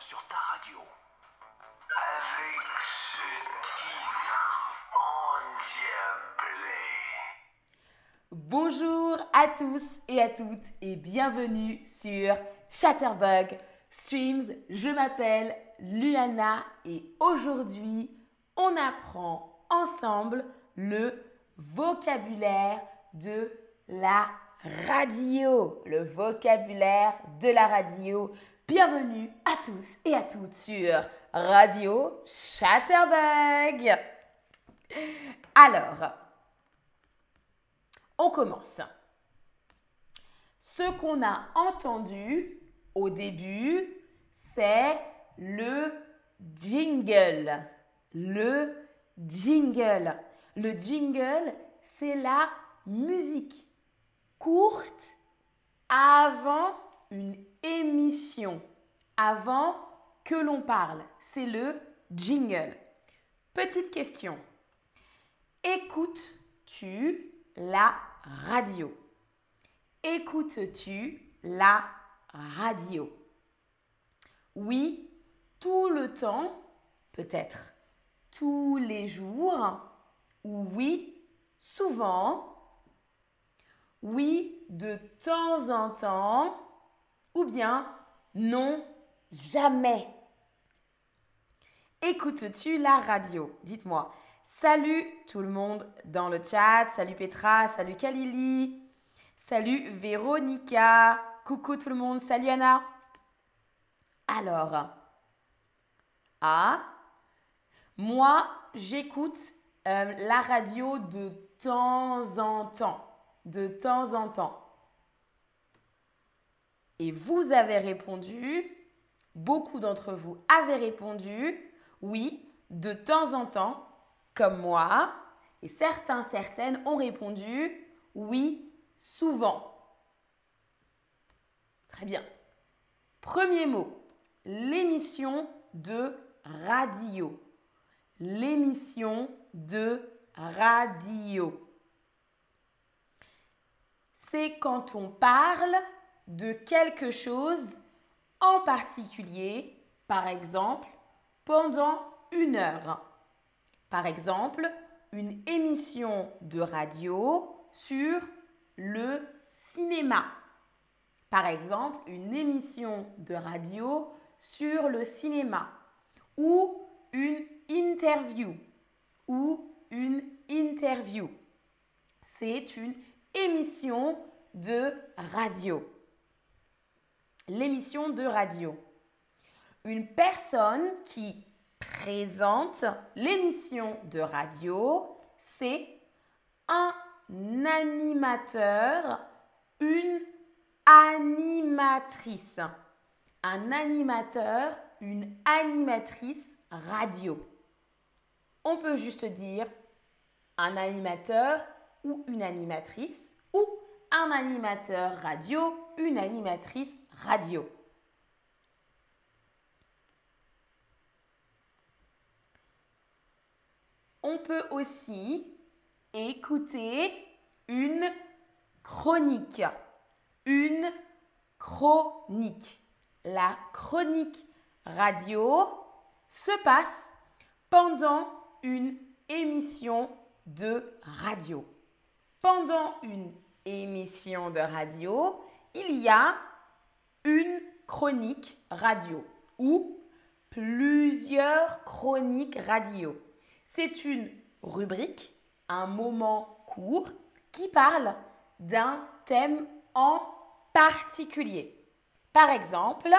sur ta radio. Bonjour à tous et à toutes et bienvenue sur Chatterbug Streams. Je m'appelle Luana et aujourd'hui on apprend ensemble le vocabulaire de la radio. Le vocabulaire de la radio. Bienvenue à tous et à toutes sur Radio Chatterbug. Alors, on commence. Ce qu'on a entendu au début, c'est le jingle. Le jingle. Le jingle, c'est la musique courte avant une émission, avant que l'on parle. C'est le jingle. Petite question. Écoutes-tu la radio? Écoutes-tu la radio? Oui, tout le temps, peut-être tous les jours, ou oui, souvent, oui, de temps en temps, ou bien non, jamais. Écoutes-tu la radio? Dites-moi. Salut tout le monde dans le chat. Salut Petra, salut Kalili, salut Véronica. Coucou tout le monde, salut Anna. Alors, ah, moi j'écoute euh, la radio de temps en temps de temps en temps. Et vous avez répondu, beaucoup d'entre vous avez répondu, oui, de temps en temps, comme moi. Et certains, certaines ont répondu, oui, souvent. Très bien. Premier mot, l'émission de radio. L'émission de radio c'est quand on parle de quelque chose en particulier, par exemple, pendant une heure. Par exemple, une émission de radio sur le cinéma. Par exemple, une émission de radio sur le cinéma. Ou une interview. Ou une interview. C'est une émission de radio. L'émission de radio. Une personne qui présente l'émission de radio, c'est un animateur, une animatrice. Un animateur, une animatrice radio. On peut juste dire un animateur, ou une animatrice ou un animateur radio, une animatrice radio. On peut aussi écouter une chronique. Une chronique. La chronique radio se passe pendant une émission de radio pendant une émission de radio, il y a une chronique radio ou plusieurs chroniques radio. C'est une rubrique, un moment court qui parle d'un thème en particulier. Par exemple,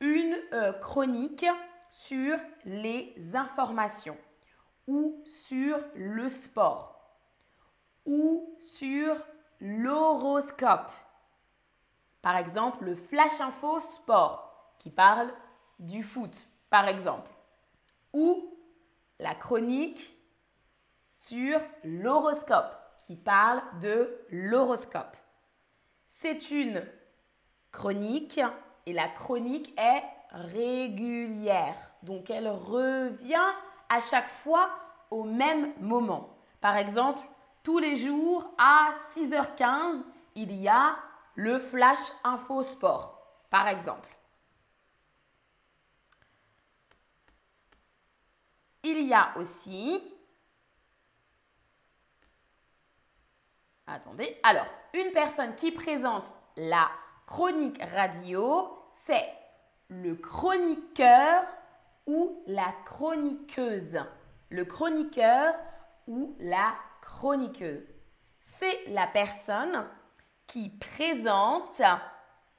une euh, chronique sur les informations ou sur le sport ou sur l'horoscope. Par exemple, le Flash Info Sport qui parle du foot, par exemple. Ou la chronique sur l'horoscope qui parle de l'horoscope. C'est une chronique et la chronique est régulière. Donc elle revient à chaque fois au même moment. Par exemple, tous les jours à 6h15, il y a le flash info sport, par exemple. Il y a aussi... Attendez, alors, une personne qui présente la chronique radio, c'est le chroniqueur ou la chroniqueuse. Le chroniqueur ou la chroniqueuse. C'est la personne qui présente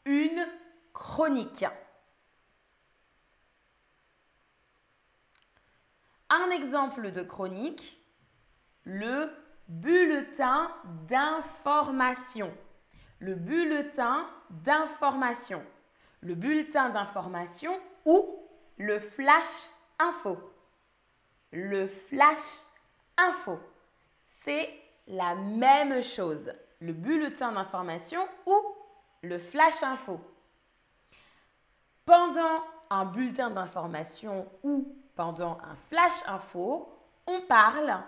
une chronique. Un exemple de chronique, le bulletin d'information. Le bulletin d'information. Le bulletin d'information ou le flash info. Le flash info. C'est la même chose. Le bulletin d'information ou le flash info. Pendant un bulletin d'information ou pendant un flash info, on parle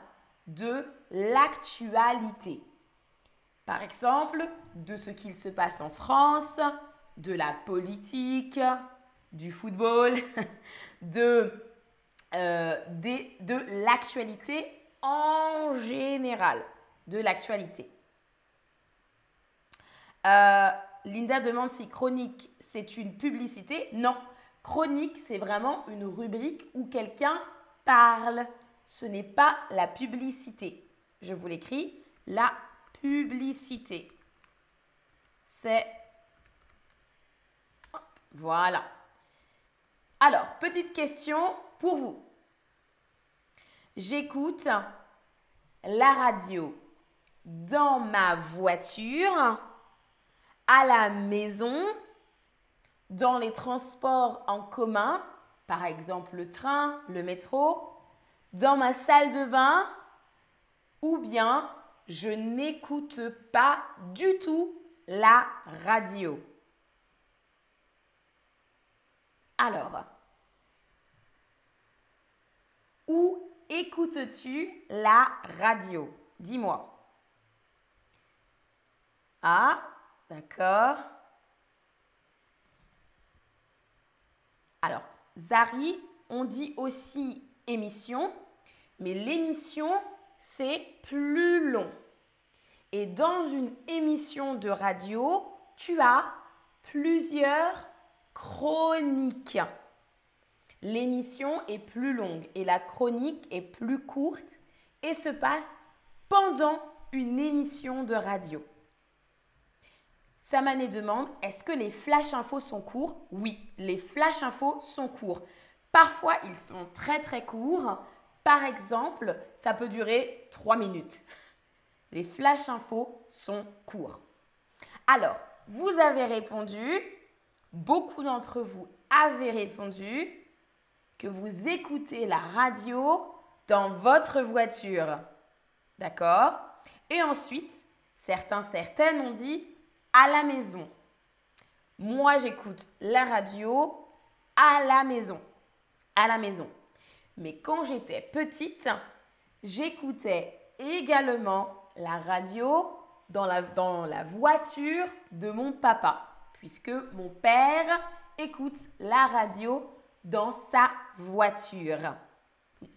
de l'actualité. Par exemple, de ce qu'il se passe en France, de la politique, du football, de, euh, de l'actualité en général. De l'actualité. Euh, Linda demande si chronique, c'est une publicité. Non, chronique, c'est vraiment une rubrique où quelqu'un parle. Ce n'est pas la publicité. Je vous l'écris. La publicité. C'est... Voilà. Alors, petite question pour vous. J'écoute la radio dans ma voiture, à la maison, dans les transports en commun, par exemple le train, le métro, dans ma salle de bain, ou bien je n'écoute pas du tout la radio. Alors, où écoutes-tu la radio? Dis-moi. Ah, d'accord. Alors, Zari, on dit aussi émission, mais l'émission, c'est plus long. Et dans une émission de radio, tu as plusieurs chroniques. L'émission est plus longue et la chronique est plus courte et se passe pendant une émission de radio. Samané demande est-ce que les flash infos sont courts? Oui, les flash infos sont courts. Parfois, ils sont très très courts. Par exemple, ça peut durer 3 minutes. Les flash infos sont courts. Alors, vous avez répondu, beaucoup d'entre vous avez répondu que vous écoutez la radio dans votre voiture. D'accord? Et ensuite, certains, certaines ont dit à la maison. Moi, j'écoute la radio à la maison. À la maison. Mais quand j'étais petite, j'écoutais également la radio dans la, dans la voiture de mon papa, puisque mon père écoute la radio dans sa voiture.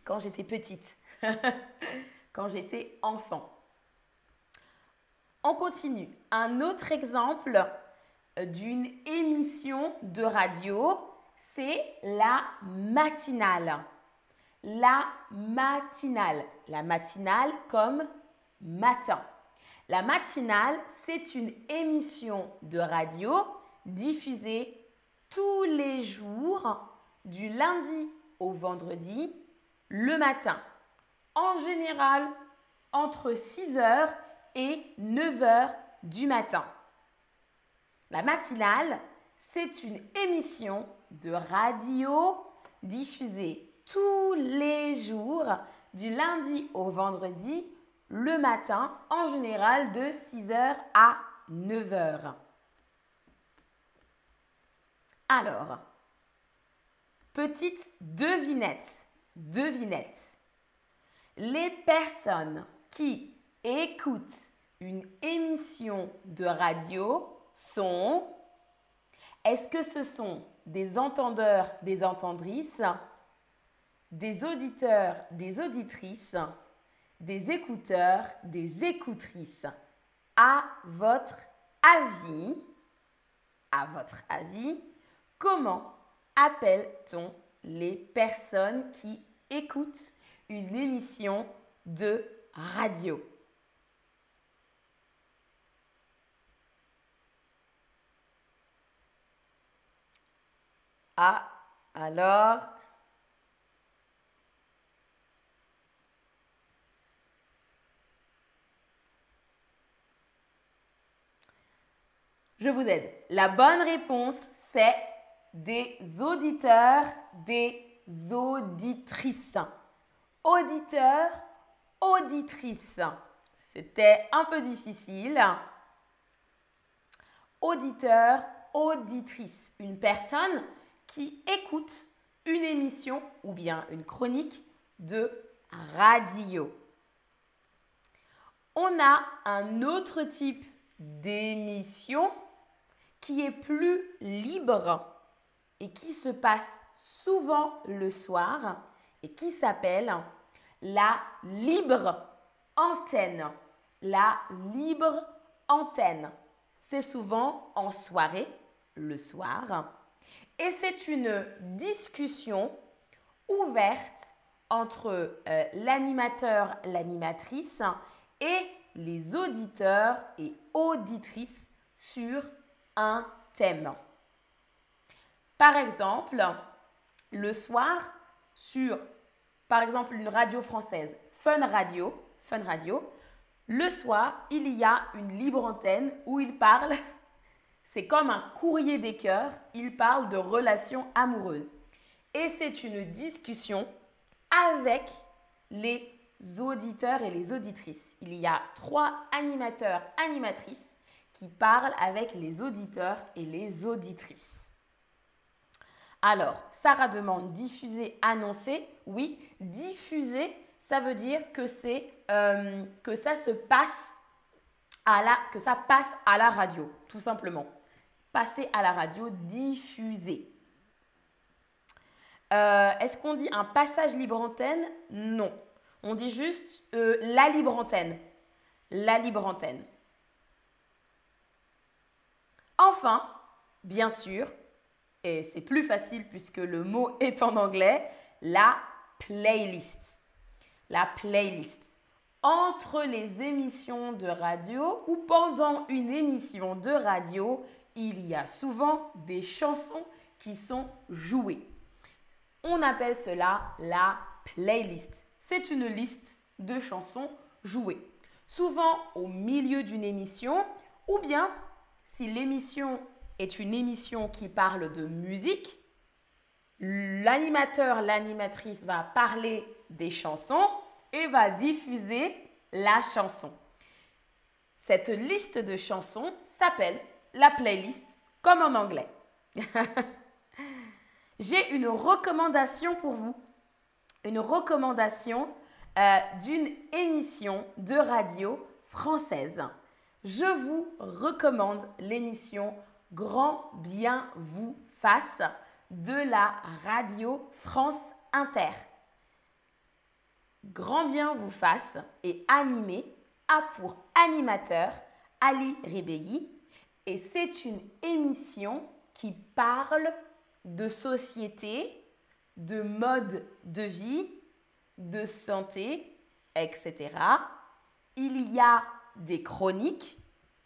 Quand j'étais petite, quand j'étais enfant. On continue. Un autre exemple euh, d'une émission de radio, c'est la matinale. La matinale. La matinale comme matin. La matinale, c'est une émission de radio diffusée tous les jours du lundi au vendredi le matin. En général, entre 6h et 9h du matin. La matinale, c'est une émission de radio diffusée tous les jours du lundi au vendredi le matin, en général de 6h à 9h. Alors, petite devinette, devinette. Les personnes qui écoutent une émission de radio sont... Est-ce que ce sont des entendeurs, des entendrices des auditeurs, des auditrices, des écouteurs, des écoutrices? À votre avis, à votre avis, comment appelle-t-on les personnes qui écoutent une émission de radio? Ah, alors? Je vous aide. La bonne réponse, c'est des auditeurs, des auditrices. Auditeurs, auditrices. C'était un peu difficile. Auditeur, auditrice. Une personne qui écoute une émission ou bien une chronique de radio. On a un autre type d'émission qui est plus libre et qui se passe souvent le soir et qui s'appelle la libre antenne. La libre antenne. C'est souvent en soirée, le soir, et c'est une discussion ouverte entre euh, l'animateur, l'animatrice et les auditeurs et auditrices sur un thème. Par exemple, le soir, sur, par exemple, une radio française, Fun Radio, Fun Radio, le soir, il y a une libre antenne où il parle, c'est comme un courrier des cœurs, il parle de relations amoureuses. Et c'est une discussion avec les auditeurs et les auditrices. Il y a trois animateurs, animatrices qui parlent avec les auditeurs et les auditrices. Alors, Sarah demande diffuser, annoncer. Oui, diffuser, ça veut dire que c'est euh, que ça se passe à la que ça passe à la radio, tout simplement. Passer à la radio, diffuser. Euh, est-ce qu'on dit un passage libre antenne? Non. On dit juste euh, la libre antenne. La libre antenne. Enfin, bien sûr, et c'est plus facile puisque le mot est en anglais, la playlist. La playlist. Entre les émissions de radio ou pendant une émission de radio, il y a souvent des chansons qui sont jouées. On appelle cela la playlist c'est une liste de chansons jouées. Souvent au milieu d'une émission, ou bien si l'émission est une émission qui parle de musique, l'animateur, l'animatrice va parler des chansons et va diffuser la chanson. Cette liste de chansons s'appelle la playlist, comme en anglais. J'ai une recommandation pour vous une recommandation euh, d'une émission de radio française. Je vous recommande l'émission Grand bien vous fasse de la radio France Inter. Grand bien vous fasse est animé, a pour animateur Ali Ribéi et c'est une émission qui parle de société, de mode de vie, de santé, etc. Il y a des chroniques,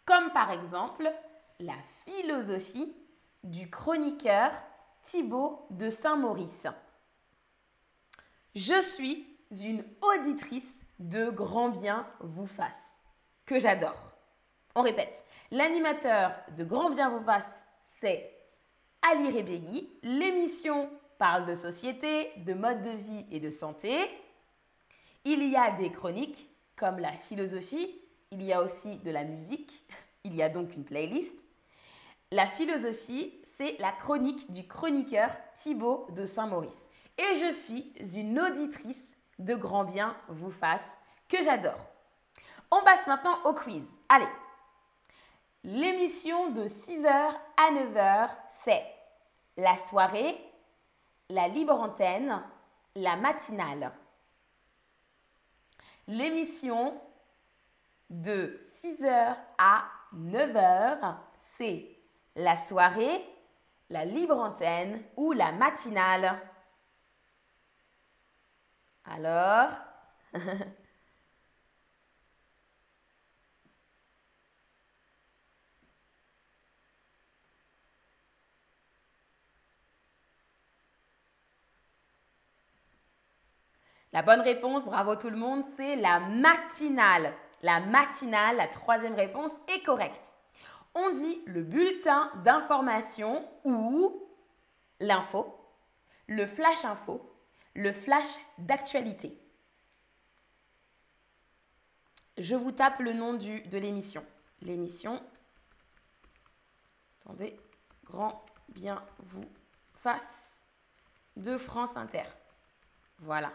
comme par exemple la philosophie du chroniqueur Thibaut de Saint-Maurice. Je suis une auditrice de Grand Bien vous fasse, que j'adore. On répète, l'animateur de Grand Bien vous fasse, c'est Ali Rébelli. L'émission parle de société, de mode de vie et de santé. Il y a des chroniques comme la philosophie, il y a aussi de la musique, il y a donc une playlist. La philosophie, c'est la chronique du chroniqueur Thibaut de Saint-Maurice. Et je suis une auditrice de grand bien vous fasse que j'adore. On passe maintenant au quiz. Allez. L'émission de 6h à 9h, c'est la soirée la libre antenne, la matinale. L'émission de 6h à 9h, c'est la soirée, la libre antenne ou la matinale. Alors La bonne réponse, bravo tout le monde, c'est la matinale. La matinale, la troisième réponse est correcte. On dit le bulletin d'information ou l'info, le flash info, le flash d'actualité. Je vous tape le nom de l'émission. L'émission, attendez, grand bien vous fasse de France Inter. Voilà.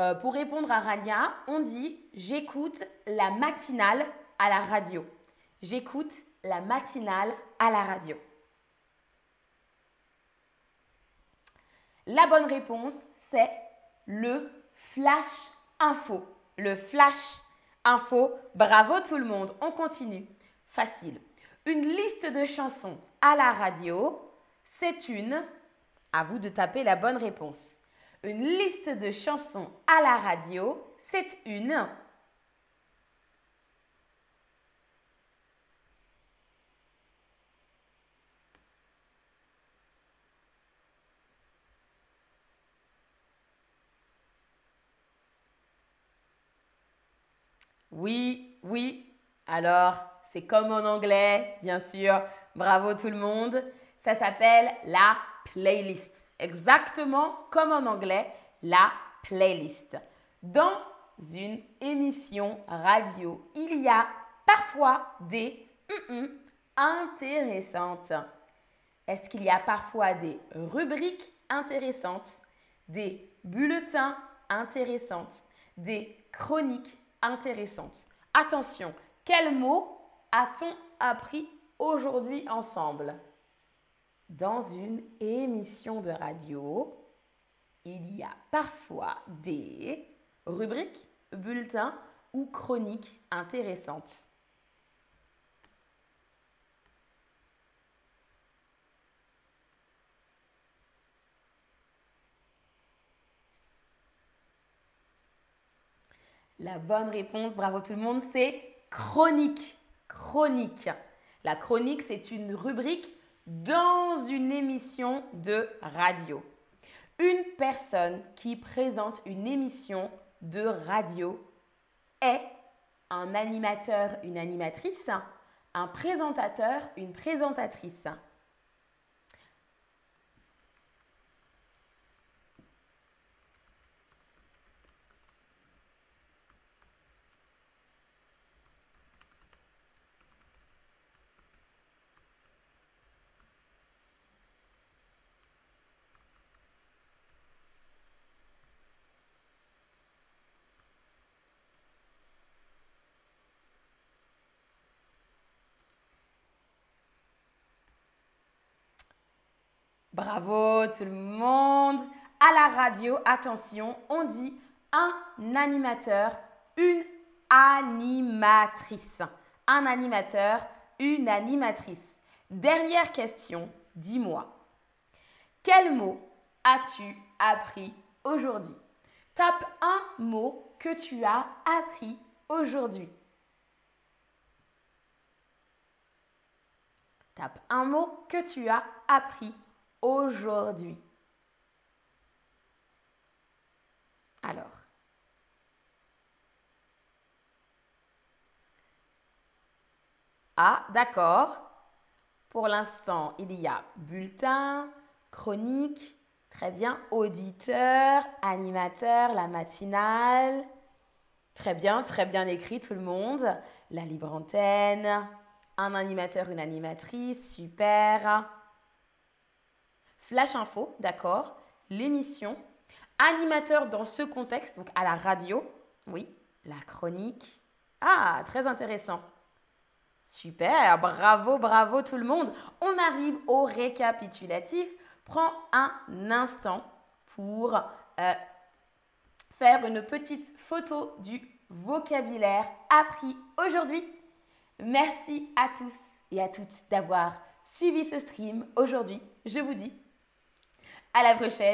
Euh, pour répondre à Rania, on dit j'écoute la matinale à la radio. J'écoute la matinale à la radio. La bonne réponse, c'est le flash info. Le flash info. Bravo tout le monde. On continue. Facile. Une liste de chansons à la radio, c'est une. À vous de taper la bonne réponse. Une liste de chansons à la radio, c'est une. Oui, oui. Alors, c'est comme en anglais, bien sûr. Bravo tout le monde. Ça s'appelle la playlist exactement comme en anglais, la playlist. Dans une émission radio, il y a parfois des intéressantes. Est-ce qu'il y a parfois des rubriques intéressantes, des bulletins intéressantes, des chroniques intéressantes? Attention, quel mot a-t-on appris aujourd'hui ensemble? Dans une émission de radio, il y a parfois des rubriques, bulletins ou chroniques intéressantes. La bonne réponse, bravo tout le monde, c'est chronique. Chronique. La chronique, c'est une rubrique dans une émission de radio. Une personne qui présente une émission de radio est un animateur, une animatrice, un présentateur, une présentatrice. Bravo tout le monde. À la radio, attention, on dit un animateur, une animatrice. Un animateur, une animatrice. Dernière question, dis-moi. Quel mot as-tu appris aujourd'hui? Tape un mot que tu as appris aujourd'hui. Tape un mot que tu as appris aujourd'hui. Alors, ah, d'accord. Pour l'instant, il y a bulletin, chronique, très bien, auditeur, animateur, la matinale. Très bien, très bien écrit tout le monde. La libre antenne, un animateur, une animatrice, super. Flash info, d'accord. L'émission. Animateur dans ce contexte, donc à la radio. Oui, la chronique. Ah, très intéressant. Super, bravo, bravo tout le monde. On arrive au récapitulatif. Prends un instant pour euh, faire une petite photo du vocabulaire appris aujourd'hui. Merci à tous et à toutes d'avoir suivi ce stream aujourd'hui. Je vous dis à la prochaine.